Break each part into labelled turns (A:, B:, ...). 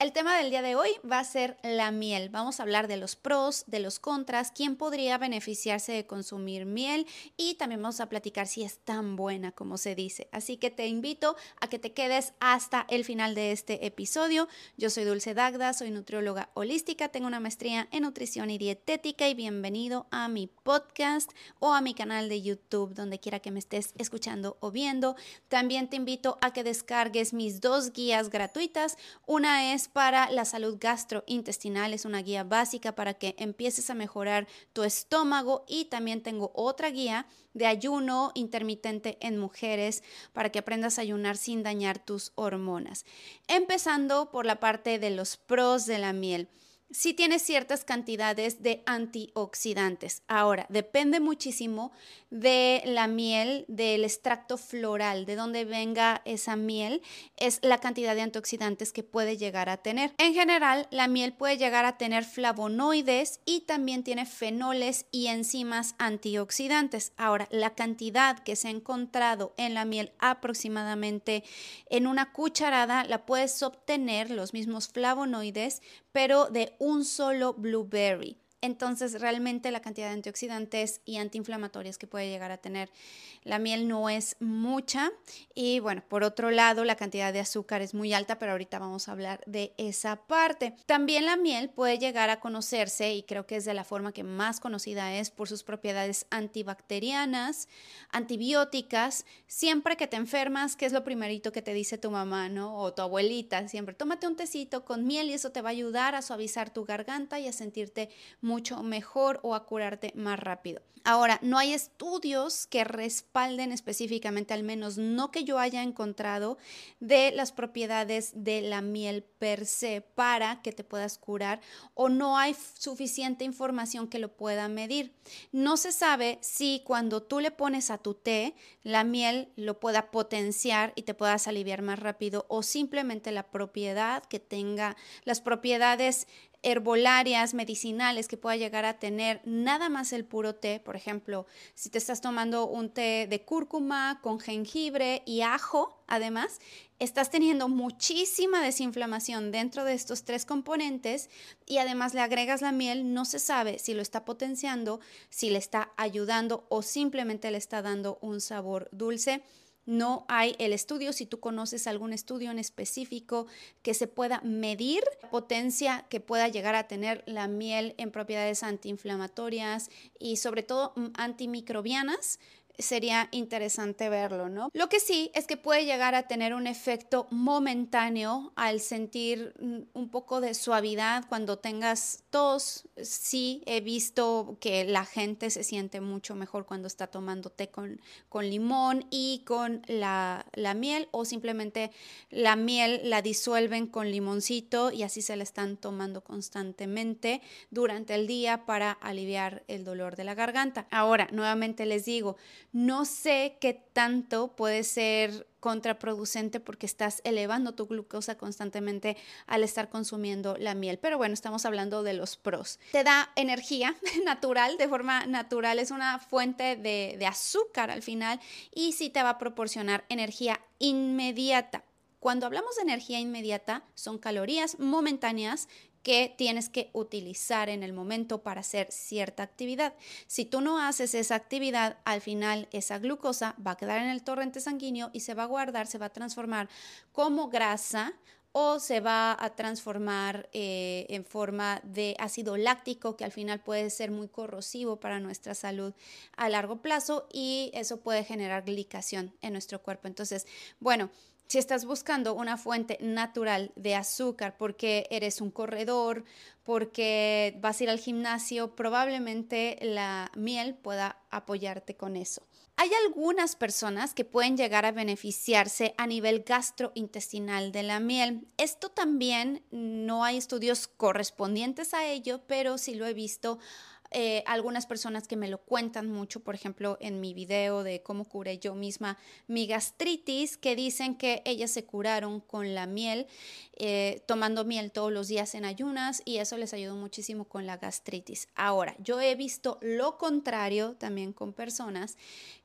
A: El tema del día de hoy va a ser la miel. Vamos a hablar de los pros, de los contras, quién podría beneficiarse de consumir miel y también vamos a platicar si es tan buena como se dice. Así que te invito a que te quedes hasta el final de este episodio. Yo soy Dulce Dagda, soy nutrióloga holística, tengo una maestría en nutrición y dietética y bienvenido a mi podcast o a mi canal de YouTube, donde quiera que me estés escuchando o viendo. También te invito a que descargues mis dos guías gratuitas. Una es para la salud gastrointestinal, es una guía básica para que empieces a mejorar tu estómago y también tengo otra guía de ayuno intermitente en mujeres para que aprendas a ayunar sin dañar tus hormonas. Empezando por la parte de los pros de la miel sí tiene ciertas cantidades de antioxidantes. Ahora, depende muchísimo de la miel, del extracto floral, de donde venga esa miel, es la cantidad de antioxidantes que puede llegar a tener. En general, la miel puede llegar a tener flavonoides y también tiene fenoles y enzimas antioxidantes. Ahora, la cantidad que se ha encontrado en la miel aproximadamente en una cucharada la puedes obtener los mismos flavonoides, pero de un solo blueberry. Entonces, realmente la cantidad de antioxidantes y antiinflamatorias que puede llegar a tener la miel no es mucha. Y bueno, por otro lado, la cantidad de azúcar es muy alta, pero ahorita vamos a hablar de esa parte. También la miel puede llegar a conocerse, y creo que es de la forma que más conocida es, por sus propiedades antibacterianas, antibióticas. Siempre que te enfermas, ¿qué es lo primerito que te dice tu mamá, no? O tu abuelita, siempre, tómate un tecito con miel y eso te va a ayudar a suavizar tu garganta y a sentirte mucho mejor o a curarte más rápido. Ahora, no hay estudios que respalden específicamente, al menos no que yo haya encontrado, de las propiedades de la miel per se para que te puedas curar o no hay suficiente información que lo pueda medir. No se sabe si cuando tú le pones a tu té, la miel lo pueda potenciar y te puedas aliviar más rápido o simplemente la propiedad que tenga, las propiedades herbolarias, medicinales que pueda llegar a tener nada más el puro té, por ejemplo, si te estás tomando un té de cúrcuma con jengibre y ajo, además, estás teniendo muchísima desinflamación dentro de estos tres componentes y además le agregas la miel, no se sabe si lo está potenciando, si le está ayudando o simplemente le está dando un sabor dulce no hay el estudio, si tú conoces algún estudio en específico que se pueda medir potencia que pueda llegar a tener la miel en propiedades antiinflamatorias y sobre todo mm, antimicrobianas, sería interesante verlo, ¿no? Lo que sí es que puede llegar a tener un efecto momentáneo al sentir mm, un poco de suavidad cuando tengas tos. Sí, he visto que la gente se siente mucho mejor cuando está tomando té con, con limón y con la, la miel o simplemente la miel la disuelven con limoncito y así se la están tomando constantemente durante el día para aliviar el dolor de la garganta. Ahora, nuevamente les digo, no sé qué tanto puede ser contraproducente porque estás elevando tu glucosa constantemente al estar consumiendo la miel. Pero bueno, estamos hablando de los pros. Te da energía natural, de forma natural, es una fuente de, azúcar al final y sí te va a proporcionar energía inmediata. Cuando hablamos de energía inmediata, son calorías momentáneas que tienes que utilizar en el momento para hacer cierta actividad. Si tú no haces esa actividad, al final esa glucosa va a quedar en el torrente sanguíneo y se va a guardar, se va a transformar como grasa o se va a transformar eh, en forma de ácido láctico que al final puede ser muy corrosivo para nuestra salud a largo plazo y eso puede generar glicación en nuestro cuerpo. Entonces, bueno, si estás buscando una fuente natural de azúcar porque eres un corredor, porque vas a ir al gimnasio, probablemente la miel pueda apoyarte con eso. Hay algunas personas que pueden llegar a beneficiarse a nivel gastrointestinal de la miel. Esto también no hay estudios correspondientes a ello, pero sí lo he visto eh, algunas personas que me lo cuentan mucho, por ejemplo, en mi video de cómo curé yo misma mi gastritis, que dicen que ellas se curaron con la miel, eh, tomando miel todos los días en ayunas y eso les ayudó muchísimo con la gastritis. Ahora, yo he visto lo contrario también con personas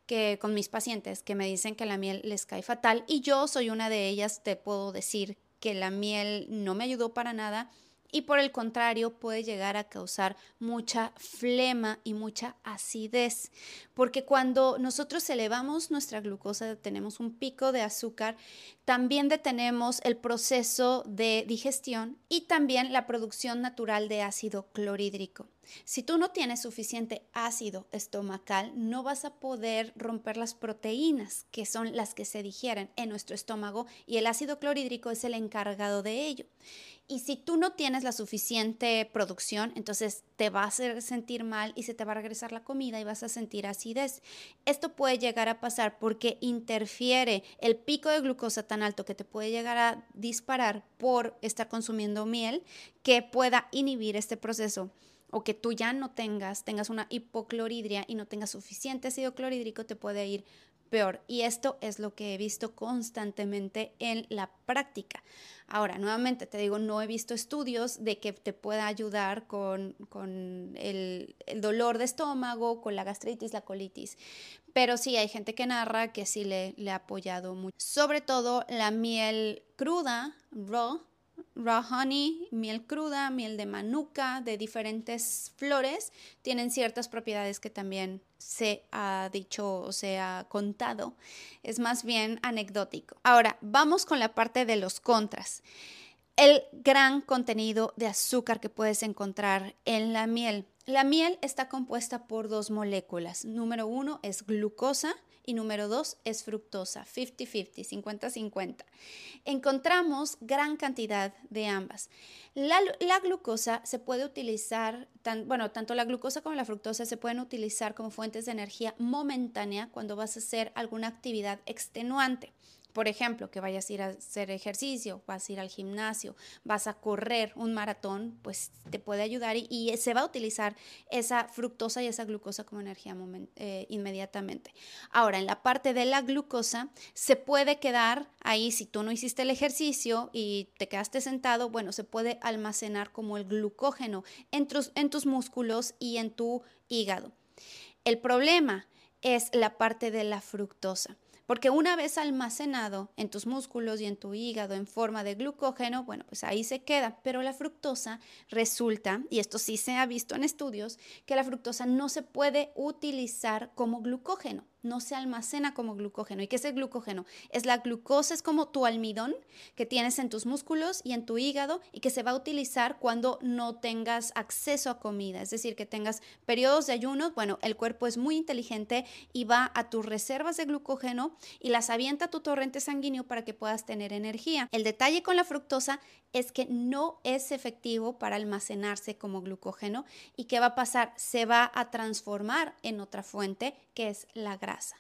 A: que con mis pacientes que me dicen que la miel les cae fatal y yo soy una de ellas, te puedo decir que la miel no me ayudó para nada y por el contrario puede llegar a causar mucha flema y mucha acidez, porque cuando nosotros elevamos nuestra glucosa, tenemos un pico de azúcar, también detenemos el proceso de digestión y también la producción natural de ácido clorhídrico. Si tú no tienes suficiente ácido estomacal, no vas a poder romper las proteínas, que son las que se digieren en nuestro estómago, y el ácido clorhídrico es el encargado de ello. Y si tú no tienes la suficiente producción, entonces te va a hacer sentir mal y se te va a regresar la comida y vas a sentir acidez. Esto puede llegar a pasar porque interfiere el pico de glucosa tan alto que te puede llegar a disparar por estar consumiendo miel que pueda inhibir este proceso o que tú ya no tengas, tengas una hipocloridria y no tengas suficiente ácido clorhídrico, te puede ir peor. Y esto es lo que he visto constantemente en la práctica. Ahora, nuevamente te digo, no he visto estudios de que te pueda ayudar con, el, dolor de estómago, con la gastritis, la colitis. Pero sí, hay gente que narra que sí le, le ha apoyado mucho. Sobre todo la miel cruda, raw, raw honey, miel cruda, miel de manuka, de diferentes flores, tienen ciertas propiedades que también se ha dicho o se ha contado. Es más bien anecdótico. Ahora, vamos con la parte de los contras. El gran contenido de azúcar que puedes encontrar en la miel. La miel está compuesta por dos moléculas. Número uno es glucosa y número dos es fructosa, 50-50, 50-50. Encontramos gran cantidad de ambas. La, glucosa se puede utilizar, bueno, tanto la glucosa como la fructosa se pueden utilizar como fuentes de energía momentánea cuando vas a hacer alguna actividad extenuante. Por ejemplo, que vayas a ir a hacer ejercicio, vas a ir al gimnasio, vas a correr un maratón, pues te puede ayudar y, se va a utilizar esa fructosa y esa glucosa como energía eh, inmediatamente. Ahora, en la parte de la glucosa, se puede quedar ahí, si tú no hiciste el ejercicio y te quedaste sentado, bueno, se puede almacenar como el glucógeno en en tus músculos y en tu hígado. El problema es la parte de la fructosa. Porque una vez almacenado en tus músculos y en tu hígado en forma de glucógeno, bueno, pues ahí se queda. Pero la fructosa resulta, y esto sí se ha visto en estudios, que la fructosa no se puede utilizar como glucógeno no se almacena como glucógeno. ¿Y qué es el glucógeno? Es la glucosa, es como tu almidón que tienes en tus músculos y en tu hígado y que se va a utilizar cuando no tengas acceso a comida, es decir, que tengas periodos de ayunos. Bueno, el cuerpo es muy inteligente y va a tus reservas de glucógeno y las avienta a tu torrente sanguíneo para que puedas tener energía. El detalle con la fructosa es que no es efectivo para almacenarse como glucógeno y ¿qué va a pasar? Se va a transformar en otra fuente que es la grasa.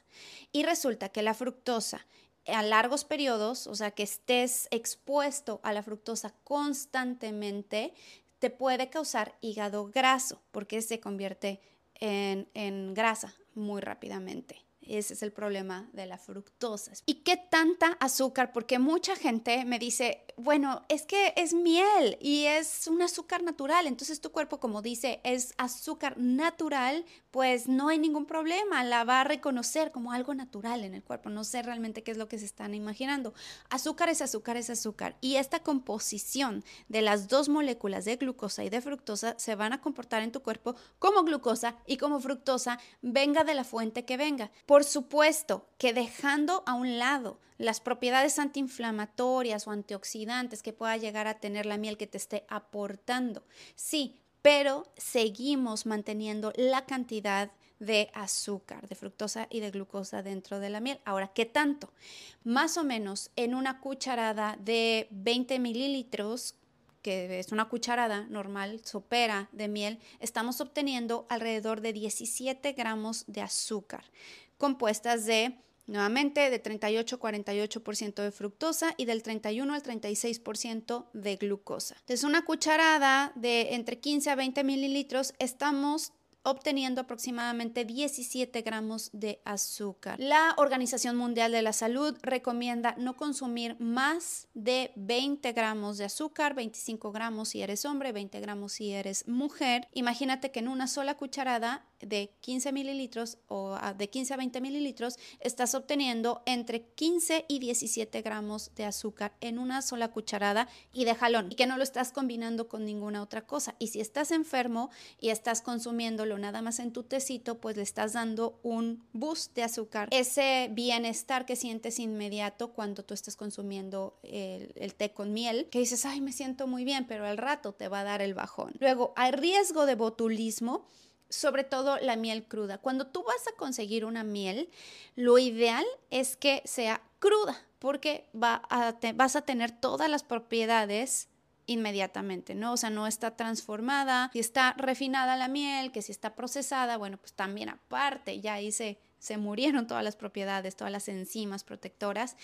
A: Y resulta que la fructosa a largos periodos, o sea, que estés expuesto a la fructosa constantemente, te puede causar hígado graso porque se convierte en, en grasa muy rápidamente. Ese es el problema de la fructosa. ¿Y qué tanta azúcar? Porque mucha gente me dice, bueno, es que es miel y es un azúcar natural. Entonces tu cuerpo, como dice, es azúcar natural, pues no hay ningún problema. La va a reconocer como algo natural en el cuerpo. No sé realmente qué es lo que se están imaginando. Azúcar es azúcar, es azúcar. Y esta composición de las dos moléculas de glucosa y de fructosa se van a comportar en tu cuerpo como glucosa y como fructosa, venga de la fuente que venga. Por supuesto que dejando a un lado las propiedades antiinflamatorias o antioxidantes que pueda llegar a tener la miel que te esté aportando, sí, pero seguimos manteniendo la cantidad de azúcar, de fructosa y de glucosa dentro de la miel. Ahora, ¿qué tanto? Más o menos en una cucharada de 20 mililitros que es una cucharada normal, sopera de miel, estamos obteniendo alrededor de 17 gramos de azúcar compuestas de, nuevamente, de 38-48% de fructosa y del 31 al 36% de glucosa. Entonces, una cucharada de entre 15 a 20 mililitros estamos obteniendo aproximadamente 17 gramos de azúcar. La Organización Mundial de la Salud recomienda no consumir más de 20 gramos de azúcar, 25 gramos si eres hombre, 20 gramos si eres mujer. Imagínate que en una sola cucharada de 15 mililitros o ah, de 15 a 20 mililitros, estás obteniendo entre 15 y 17 gramos de azúcar en una sola cucharada y de jalón y que no lo estás combinando con ninguna otra cosa. Y si estás enfermo y estás consumiéndolo nada más en tu tecito, pues le estás dando un boost de azúcar. Ese bienestar que sientes inmediato cuando tú estás consumiendo el, el té con miel, que dices, ay, me siento muy bien, pero al rato te va a dar el bajón. Luego, hay riesgo de botulismo sobre todo la miel cruda. Cuando tú vas a conseguir una miel, lo ideal es que sea cruda, porque vas a tener todas las propiedades inmediatamente, ¿no? O sea, no está transformada, si está refinada la miel, que si está procesada, bueno, pues también aparte, ya hice se murieron todas las propiedades, todas las enzimas protectoras.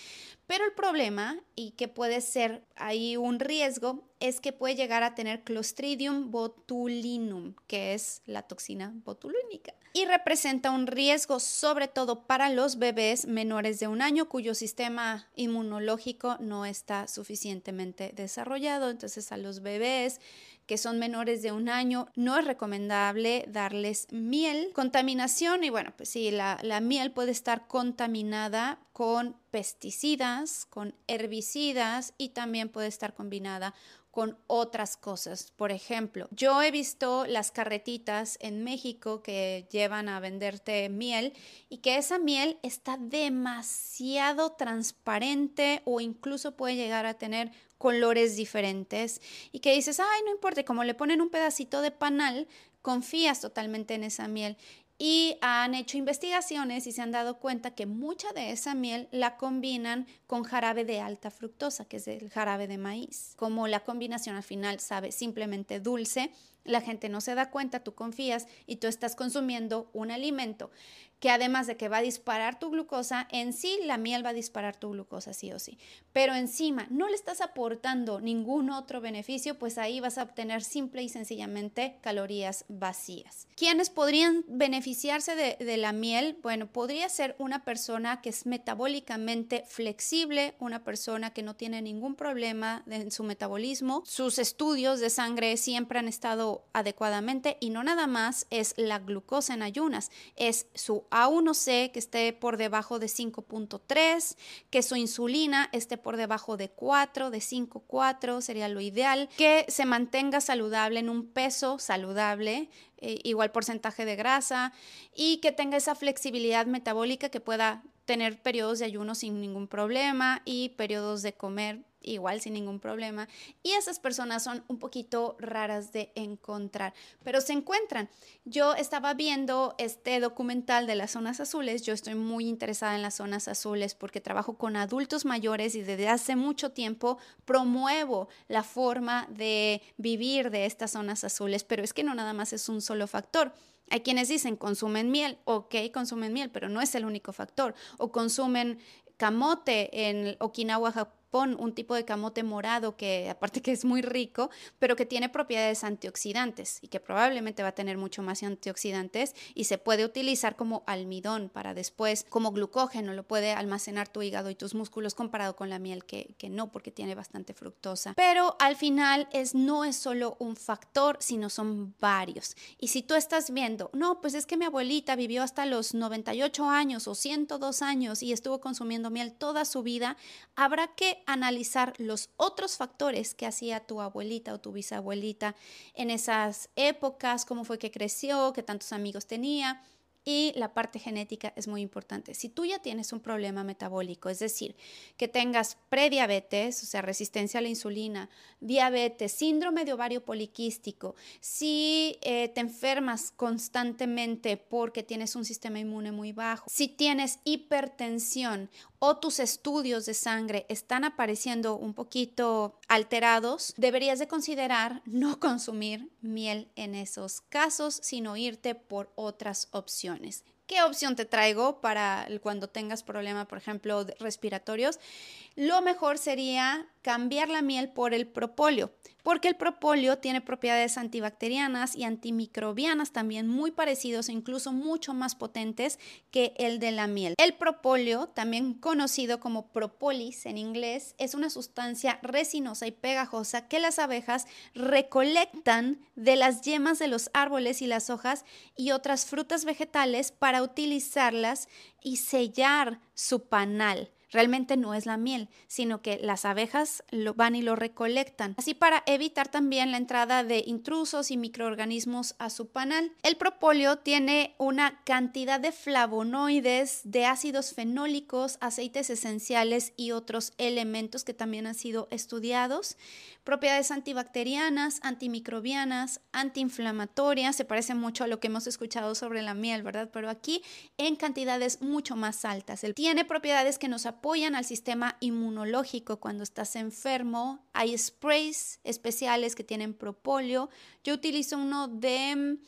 A: Pero el problema, y que puede ser ahí un riesgo, es que puede llegar a tener Clostridium botulinum, que es la toxina botulínica. Y representa un riesgo sobre todo para los bebés menores de un año cuyo sistema inmunológico no está suficientemente desarrollado. Entonces a los bebés que son menores de un año, no es recomendable darles miel. Contaminación, y bueno, pues sí, la, la miel puede estar contaminada con pesticidas, con herbicidas y también puede estar combinada con otras cosas. Por ejemplo, yo he visto las carretitas en México que llevan a venderte miel y que esa miel está demasiado transparente o incluso puede llegar a tener colores diferentes y que dices, ay, no importa, como le ponen un pedacito de panal, confías totalmente en esa miel. Y han hecho investigaciones y se han dado cuenta que mucha de esa miel la combinan con jarabe de alta fructosa, que es el jarabe de maíz. Como la combinación al final sabe simplemente dulce, la gente no se da cuenta, tú confías y tú estás consumiendo un alimento que además de que va a disparar tu glucosa, en sí la miel va a disparar tu glucosa sí o sí. Pero encima no le estás aportando ningún otro beneficio, pues ahí vas a obtener simple y sencillamente calorías vacías. ¿Quiénes podrían beneficiarse de, de la miel? Bueno, podría ser una persona que es metabólicamente flexible, una persona que no tiene ningún problema en su metabolismo. Sus estudios de sangre siempre han estado adecuadamente y no nada más es la glucosa en ayunas, es su A1C que esté por debajo de 5.3, que su insulina esté por debajo de 4, de 5.4 sería lo ideal, que se mantenga saludable en un peso saludable, eh, igual porcentaje de grasa y que tenga esa flexibilidad metabólica que pueda tener periodos de ayuno sin ningún problema y periodos de comer igual sin ningún problema. Y esas personas son un poquito raras de encontrar, pero se encuentran. Yo estaba viendo este documental de las zonas azules. Yo estoy muy interesada en las zonas azules porque trabajo con adultos mayores y desde hace mucho tiempo promuevo la forma de vivir de estas zonas azules, pero es que no nada más es un solo factor. Hay quienes dicen consumen miel, ok, consumen miel, pero no es el único factor. O consumen camote en Okinawa, Japón, un tipo de camote morado que aparte que es muy rico, pero que tiene propiedades antioxidantes y que probablemente va a tener mucho más antioxidantes y se puede utilizar como almidón para después, como glucógeno, lo puede almacenar tu hígado y tus músculos comparado con la miel que, que no porque tiene bastante fructosa. Pero al final es, no es solo un factor, sino son varios. Y si tú estás viendo, no, pues es que mi abuelita vivió hasta los 98 años o 102 años y estuvo consumiendo toda su vida, habrá que analizar los otros factores que hacía tu abuelita o tu bisabuelita en esas épocas, cómo fue que creció, qué tantos amigos tenía y la parte genética es muy importante. Si tú ya tienes un problema metabólico, es decir, que tengas prediabetes, o sea, resistencia a la insulina, diabetes, síndrome de ovario poliquístico, si eh, te enfermas constantemente porque tienes un sistema inmune muy bajo, si tienes hipertensión o tus estudios de sangre están apareciendo un poquito alterados, deberías de considerar no consumir miel en esos casos, sino irte por otras opciones. ¿Qué opción te traigo para cuando tengas problema, por ejemplo, respiratorios? Lo mejor sería cambiar la miel por el propóleo, porque el propóleo tiene propiedades antibacterianas y antimicrobianas también muy parecidos e incluso mucho más potentes que el de la miel. El propóleo, también conocido como propolis en inglés, es una sustancia resinosa y pegajosa que las abejas recolectan de las yemas de los árboles y las hojas y otras frutas vegetales para utilizarlas y sellar su panal realmente no es la miel, sino que las abejas lo van y lo recolectan, así para evitar también la entrada de intrusos y microorganismos a su panal. El propóleo tiene una cantidad de flavonoides, de ácidos fenólicos, aceites esenciales y otros elementos que también han sido estudiados, propiedades antibacterianas, antimicrobianas, antiinflamatorias, se parece mucho a lo que hemos escuchado sobre la miel, ¿verdad? Pero aquí en cantidades mucho más altas. Tiene propiedades que nos apoyan al sistema inmunológico cuando estás enfermo. Hay sprays especiales que tienen propóleo. Yo utilizo uno de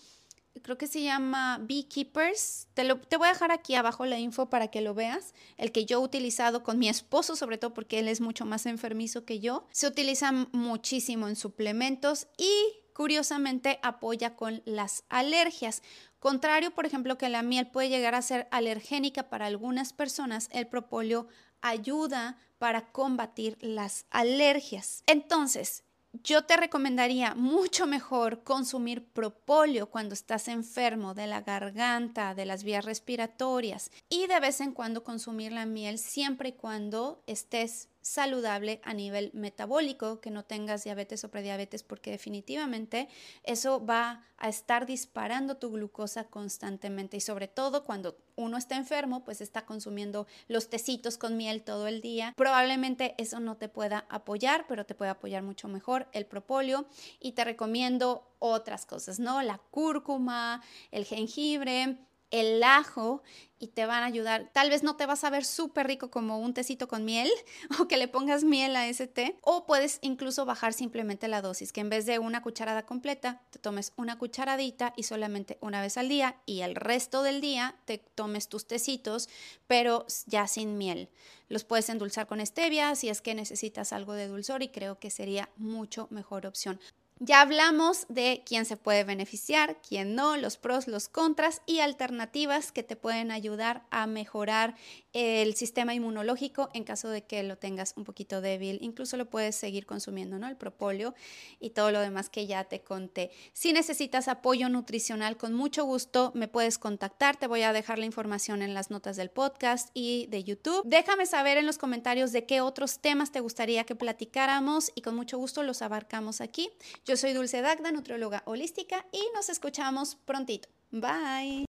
A: creo que se llama Beekeepers. Te, lo, te voy a dejar aquí abajo la info para que lo veas. El que yo he utilizado con mi esposo, sobre todo porque él es mucho más enfermizo que yo. Se utiliza muchísimo en suplementos y curiosamente apoya con las alergias. Contrario, por ejemplo, que la miel puede llegar a ser alergénica para algunas personas, el propóleo ayuda para combatir las alergias. Entonces, yo te recomendaría mucho mejor consumir propóleo cuando estás enfermo de la garganta, de las vías respiratorias y de vez en cuando consumir la miel siempre y cuando estés saludable a nivel metabólico, que no tengas diabetes o prediabetes, porque definitivamente eso va a estar disparando tu glucosa constantemente y sobre todo cuando uno está enfermo, pues está consumiendo los tecitos con miel todo el día. Probablemente eso no te pueda apoyar, pero te puede apoyar mucho mejor el propóleo y te recomiendo otras cosas, ¿no? La cúrcuma, el jengibre, el ajo y te van a ayudar. Tal vez no te vas a ver súper rico como un tecito con miel o que le pongas miel a ese té. O puedes incluso bajar simplemente la dosis, que en vez de una cucharada completa, te tomes una cucharadita y solamente una vez al día y el resto del día te tomes tus tecitos, pero ya sin miel. Los puedes endulzar con stevia si es que necesitas algo de dulzor y creo que sería mucho mejor opción. Ya hablamos de quién se puede beneficiar, quién no, los pros, los contras y alternativas que te pueden ayudar a mejorar el sistema inmunológico en caso de que lo tengas un poquito débil. Incluso lo puedes seguir consumiendo, ¿no? El propóleo y todo lo demás que ya te conté. Si necesitas apoyo nutricional, con mucho gusto me puedes contactar. Te voy a dejar la información en las notas del podcast y de YouTube. Déjame saber en los comentarios de qué otros temas te gustaría que platicáramos y con mucho gusto los abarcamos aquí. Yo soy Dulce Dagda, nutrióloga holística y nos escuchamos prontito. Bye.